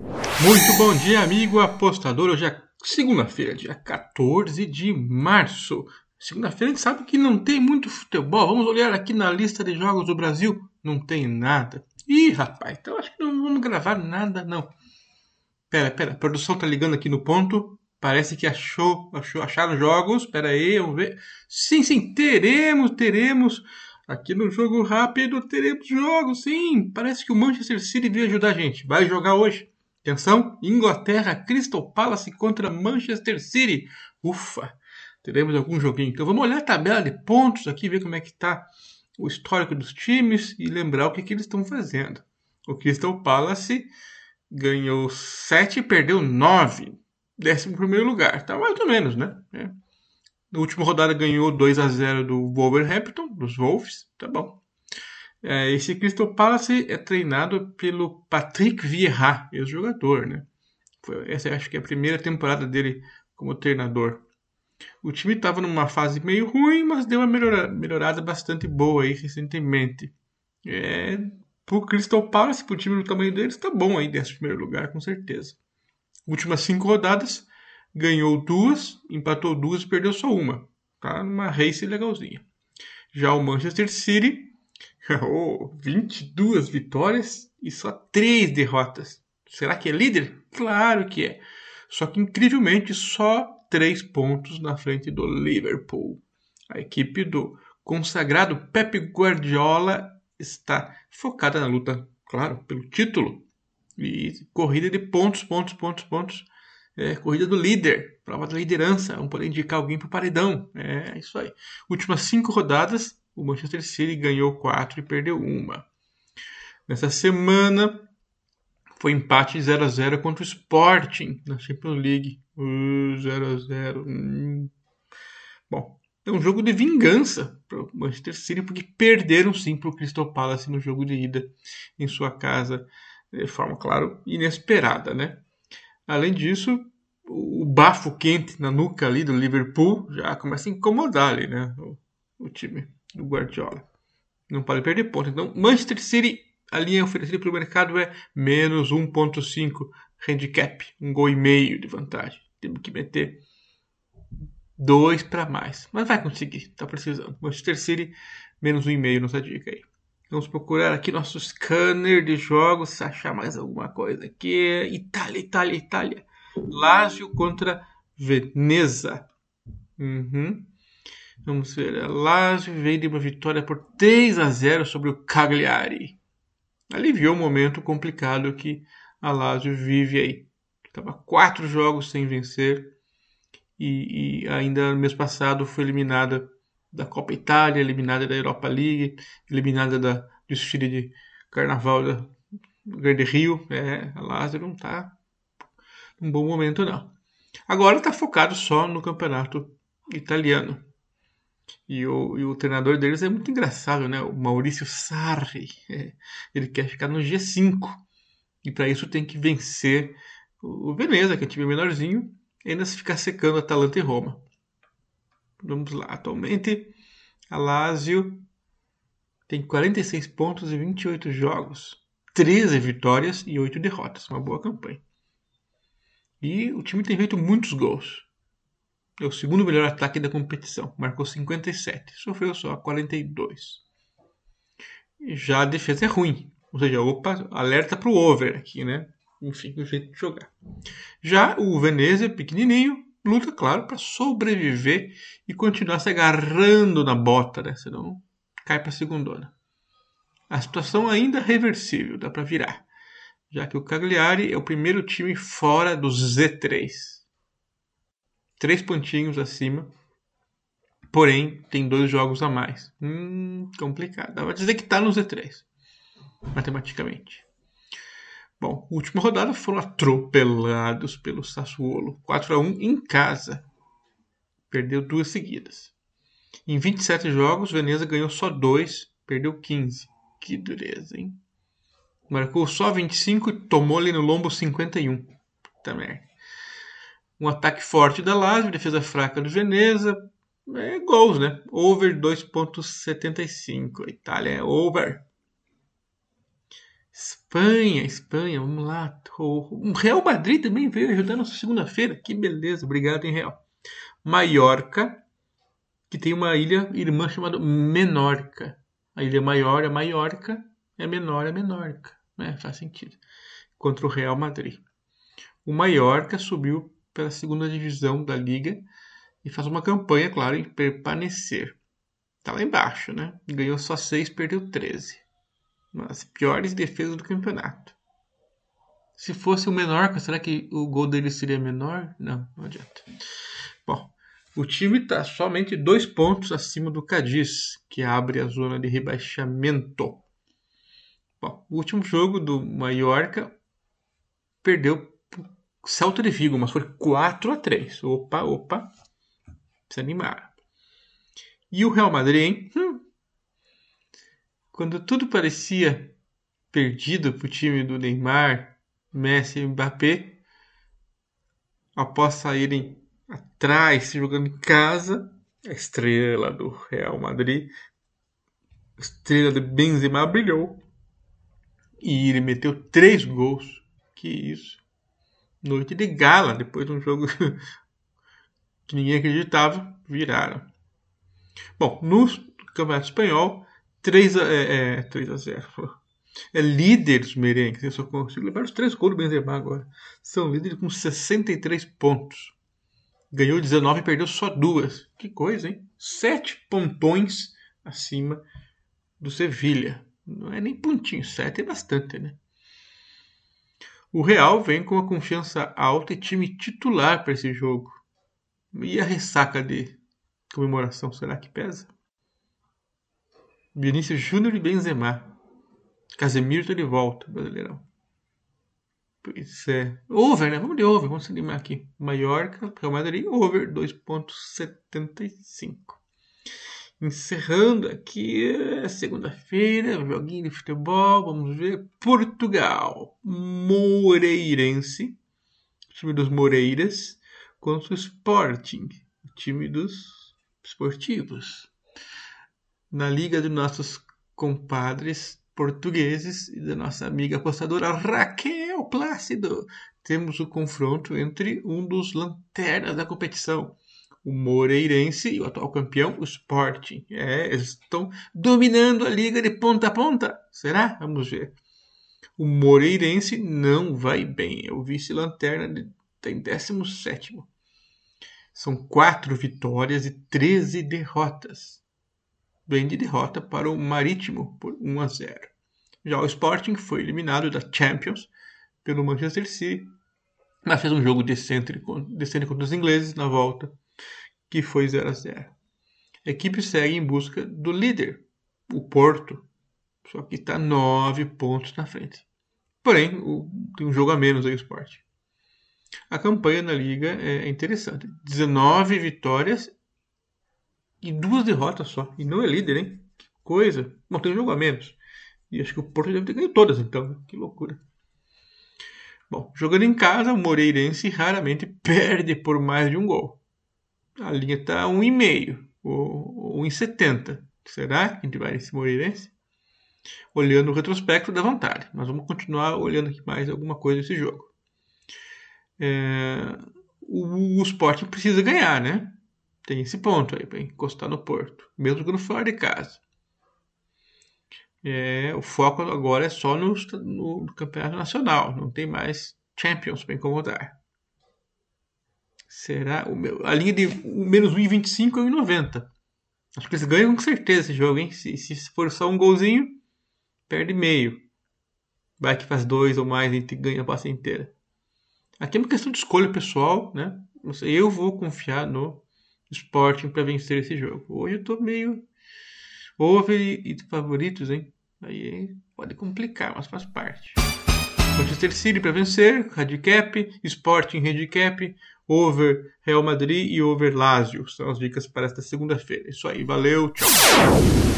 Muito bom dia, amigo apostador. Hoje é segunda-feira, dia 14 de março. Segunda-feira a gente sabe que não tem muito futebol. Vamos olhar aqui na lista de jogos do Brasil. Não tem nada. Ih, rapaz, então acho que não vamos gravar nada, não. Pera, pera, a produção tá ligando aqui no ponto. Parece que achou, achou acharam jogos. Pera aí, vamos ver. Sim, sim, teremos, teremos. Aqui no jogo rápido teremos jogos, sim. Parece que o Manchester City veio ajudar a gente. Vai jogar hoje. Atenção, Inglaterra, Crystal Palace contra Manchester City. Ufa, teremos algum joguinho. Então vamos olhar a tabela de pontos aqui, ver como é que está o histórico dos times e lembrar o que, que eles estão fazendo. O Crystal Palace ganhou 7 e perdeu 9. Décimo primeiro lugar. Tá mais ou menos, né? É. Na última rodada ganhou 2 a 0 do Wolverhampton, dos Wolves. Tá bom. É, esse Crystal Palace é treinado pelo Patrick Vieira, ex-jogador, né? Foi, essa acho que é a primeira temporada dele como treinador. O time estava numa fase meio ruim, mas deu uma melhora, melhorada bastante boa aí recentemente. É, pro Crystal Palace, pro time do tamanho deles, está bom aí desse primeiro lugar, com certeza. Últimas cinco rodadas, ganhou duas, empatou duas e perdeu só uma. Tá numa race legalzinha. Já o Manchester City Oh, 22 vitórias e só 3 derrotas. Será que é líder? Claro que é. Só que incrivelmente só 3 pontos na frente do Liverpool. A equipe do consagrado Pep Guardiola está focada na luta, claro, pelo título. E corrida de pontos, pontos, pontos, pontos. É, corrida do líder, prova da liderança. Vamos poder indicar alguém para o paredão. É isso aí. Últimas cinco rodadas, o Manchester City ganhou quatro e perdeu uma. Nessa semana foi empate 0 a 0 contra o Sporting na Champions League. 0 a 0. Hum. Bom, é um jogo de vingança para o Manchester City porque perderam sim para o Crystal Palace no jogo de ida em sua casa de forma, claro, inesperada, né? Além disso, o bafo quente na nuca ali do Liverpool já começa a incomodar ali, né? O, o time do Guardiola. Não pode perder ponto. Então, Manchester City, a linha oferecida pelo mercado é menos 1.5 handicap, um gol e meio de vantagem. Temos que meter dois para mais, mas vai conseguir, tá precisando. Manchester City menos um e meio nossa dica aí. Vamos procurar aqui nosso scanner de jogos, se achar mais alguma coisa aqui. Itália, Itália, Itália. Lazio contra Veneza. Uhum. Vamos ver. A Lazio veio de uma vitória por 3 a 0 sobre o Cagliari. Aliviou o momento complicado que a Lazio vive aí. Estava quatro jogos sem vencer e, e, ainda no mês passado foi eliminada da Copa Itália, eliminada da Europa League, eliminada da, do desfile de Carnaval da Grande Rio. É, a Lazio não está num bom momento não. Agora está focado só no campeonato italiano. E o, e o treinador deles é muito engraçado, né? O Maurício Sarri. É, ele quer ficar no G5. E para isso tem que vencer o Veneza, que é um time menorzinho, e ainda se ficar secando Atalanta e Roma. Vamos lá. Atualmente, a Lazio tem 46 pontos e 28 jogos. 13 vitórias e 8 derrotas. Uma boa campanha. E o time tem feito muitos gols. É o segundo melhor ataque da competição, marcou 57, sofreu só 42. Já a defesa é ruim, ou seja, opa, alerta para o over aqui, né? Enfim, o jeito de jogar. Já o Venezia, pequenininho, luta, claro, para sobreviver e continuar se agarrando na bota, né? Senão cai para a segundona. A situação ainda é reversível, dá para virar, já que o Cagliari é o primeiro time fora do Z3 três pontinhos acima. Porém, tem dois jogos a mais. Hum, complicado. Dá pra dizer que tá no Z3. Matematicamente. Bom, última rodada foram atropelados pelo Sassuolo. 4 a 1 em casa. Perdeu duas seguidas. Em 27 jogos, Veneza ganhou só dois, perdeu 15. Que dureza, hein? Marcou só 25 e tomou ali no lombo 51. Puta merda um ataque forte da Lazio, defesa fraca do Veneza, é gols, né? Over 2.75. A Itália é over. Espanha, Espanha, vamos lá. O Real Madrid também veio ajudar na segunda-feira. Que beleza, obrigado, hein, Real. Maiorca, que tem uma ilha irmã chamada Menorca. A ilha maior é Maiorca, é menor é Menorca. Né? Faz sentido. Contra o Real Madrid. O Maiorca subiu pela segunda divisão da liga e faz uma campanha, claro, em permanecer. Tá lá embaixo, né? Ganhou só 6, perdeu 13. Uma das piores defesas do campeonato. Se fosse o Menorca, será que o gol dele seria menor? Não, não adianta. Bom, o time está somente dois pontos acima do Cadiz, que abre a zona de rebaixamento. Bom, o último jogo do Mallorca perdeu Celta de Vigo, mas foi 4 a 3 Opa, opa. Se animar. E o Real Madrid, hein? Hum. Quando tudo parecia perdido para o time do Neymar, Messi e Mbappé, após saírem atrás, jogando em casa, a estrela do Real Madrid, a estrela de Benzema brilhou. E ele meteu três gols. Que isso. Noite de gala, depois de um jogo que ninguém acreditava, viraram. Bom, no Campeonato Espanhol, 3 a, é, é, 3 a 0. É líder dos merengues. Eu só consigo levar os três gols do Benzema agora. São líderes com 63 pontos. Ganhou 19 e perdeu só duas. Que coisa, hein? Sete pontões acima do Sevilha. Não é nem pontinho, sete é bastante, né? O Real vem com uma confiança alta e time titular para esse jogo. E a ressaca de comemoração, será que pesa? Vinícius Júnior e Benzema. Casemiro está de volta, brasileirão. Pois é. Over, né? Vamos de over, vamos se animar aqui. Mallorca, Real Madrid, over 2.75. Encerrando aqui, é segunda-feira, joguinho de futebol, vamos ver. Portugal, Moreirense, time dos Moreiras, contra o Sporting, o time dos esportivos. Na liga dos nossos compadres portugueses e da nossa amiga apostadora Raquel Plácido, temos o confronto entre um dos lanternas da competição, o Moreirense e o atual campeão, o Sporting. É, eles estão dominando a liga de ponta a ponta. Será? Vamos ver. O Moreirense não vai bem. É o vice-lanterna tem 17. São quatro vitórias e 13 derrotas. Vem de derrota para o Marítimo por 1 a 0. Já o Sporting foi eliminado da Champions pelo Manchester City, mas fez um jogo decente, decente contra os ingleses na volta que foi 0 a 0. A equipe segue em busca do líder, o Porto, só que está 9 pontos na frente. Porém, o, tem um jogo a menos aí o Sport. A campanha na liga é interessante. 19 vitórias e duas derrotas só. E não é líder, hein? Que coisa. Não tem um jogo a menos. E acho que o Porto deve ter ganho todas, então. Né? Que loucura. Bom, jogando em casa, o Moreirense raramente perde por mais de um gol. A linha está 1,5 ou 1,70. Será que a gente vai nesse Moreirense? Olhando o retrospecto da vantagem. Mas vamos continuar olhando aqui mais alguma coisa desse jogo. É, o, o Sporting precisa ganhar, né? Tem esse ponto aí para encostar no Porto, mesmo quando fora de casa. É, o foco agora é só no, no campeonato nacional, não tem mais Champions para incomodar. Será? A linha de menos 1,25 é 1,90. Acho que eles ganham com certeza esse jogo, hein? Se, se for só um golzinho, perde meio. Vai que faz dois ou mais e ganha a passe inteira. Aqui é uma questão de escolha pessoal, né? Eu vou confiar no Sporting para vencer esse jogo. Hoje eu tô meio over e favoritos, hein? Aí pode complicar, mas faz parte. Manchester City para vencer, handicap, Sporting handicap, over Real Madrid e over Lazio. São as dicas para esta segunda-feira. Isso aí, valeu, tchau.